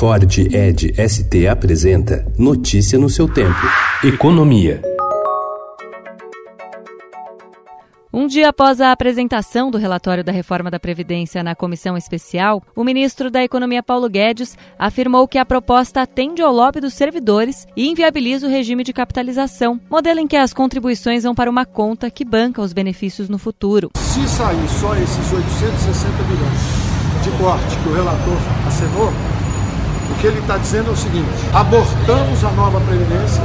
Ford Ed ST apresenta Notícia no seu tempo. Economia. Um dia após a apresentação do relatório da reforma da Previdência na comissão especial, o ministro da Economia Paulo Guedes afirmou que a proposta atende ao lobby dos servidores e inviabiliza o regime de capitalização, modelo em que as contribuições vão para uma conta que banca os benefícios no futuro. Se sair só esses 860 milhões de corte que o relator assinou, que ele está dizendo é o seguinte: abortamos a nova Previdência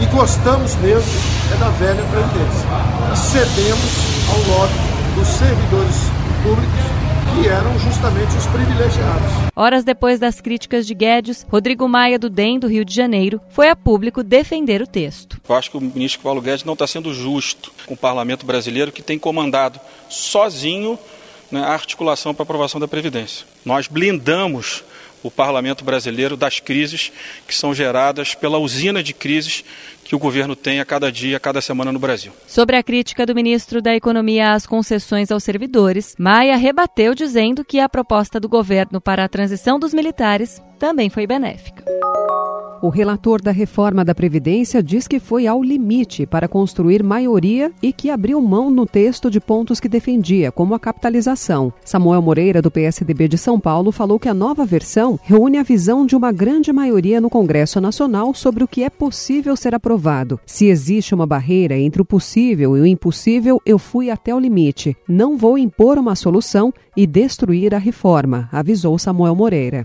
e gostamos mesmo é da velha Previdência. E cedemos ao lobby dos servidores públicos que eram justamente os privilegiados. Horas depois das críticas de Guedes, Rodrigo Maia, do DEM do Rio de Janeiro, foi a público defender o texto. Eu acho que o ministro Paulo Guedes não está sendo justo com o parlamento brasileiro que tem comandado sozinho né, a articulação para aprovação da Previdência. Nós blindamos o parlamento brasileiro das crises que são geradas pela usina de crises que o governo tem a cada dia, a cada semana no Brasil. Sobre a crítica do ministro da Economia às concessões aos servidores, Maia rebateu dizendo que a proposta do governo para a transição dos militares também foi benéfica. O relator da reforma da Previdência diz que foi ao limite para construir maioria e que abriu mão no texto de pontos que defendia, como a capitalização. Samuel Moreira, do PSDB de São Paulo, falou que a nova versão reúne a visão de uma grande maioria no Congresso Nacional sobre o que é possível ser aprovado. Se existe uma barreira entre o possível e o impossível, eu fui até o limite. Não vou impor uma solução e destruir a reforma, avisou Samuel Moreira.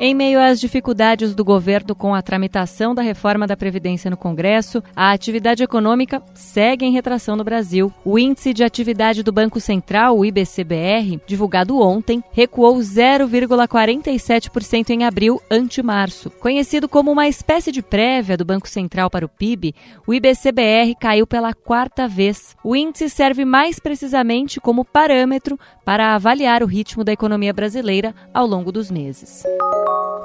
Em meio às dificuldades do governo com a tramitação da reforma da Previdência no Congresso, a atividade econômica segue em retração no Brasil. O índice de atividade do Banco Central, o IBCBR, divulgado ontem, recuou 0,47% em abril ante março. Conhecido como uma espécie de prévia do Banco Central para o PIB, o IBCBR caiu pela quarta vez. O índice serve mais precisamente como parâmetro para avaliar o ritmo da economia brasileira ao longo dos meses.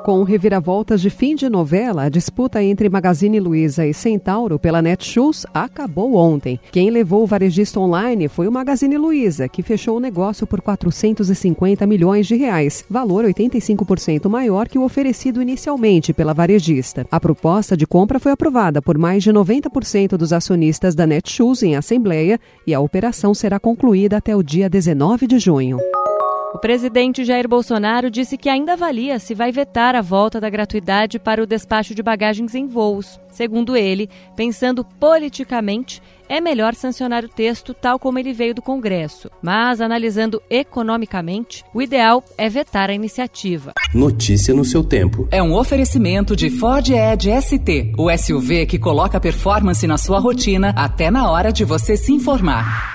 Com reviravoltas de fim de novela, a disputa entre Magazine Luiza e Centauro pela Netshoes acabou ontem. Quem levou o varejista online foi o Magazine Luiza, que fechou o negócio por 450 milhões de reais, valor 85% maior que o oferecido inicialmente pela varejista. A proposta de compra foi aprovada por mais de 90% dos acionistas da Netshoes em assembleia e a operação será concluída até o dia 19 de junho. O presidente Jair Bolsonaro disse que ainda avalia se vai vetar a volta da gratuidade para o despacho de bagagens em voos. Segundo ele, pensando politicamente, é melhor sancionar o texto tal como ele veio do Congresso. Mas, analisando economicamente, o ideal é vetar a iniciativa. Notícia no seu tempo. É um oferecimento de Ford Edge ST, o SUV que coloca performance na sua rotina até na hora de você se informar.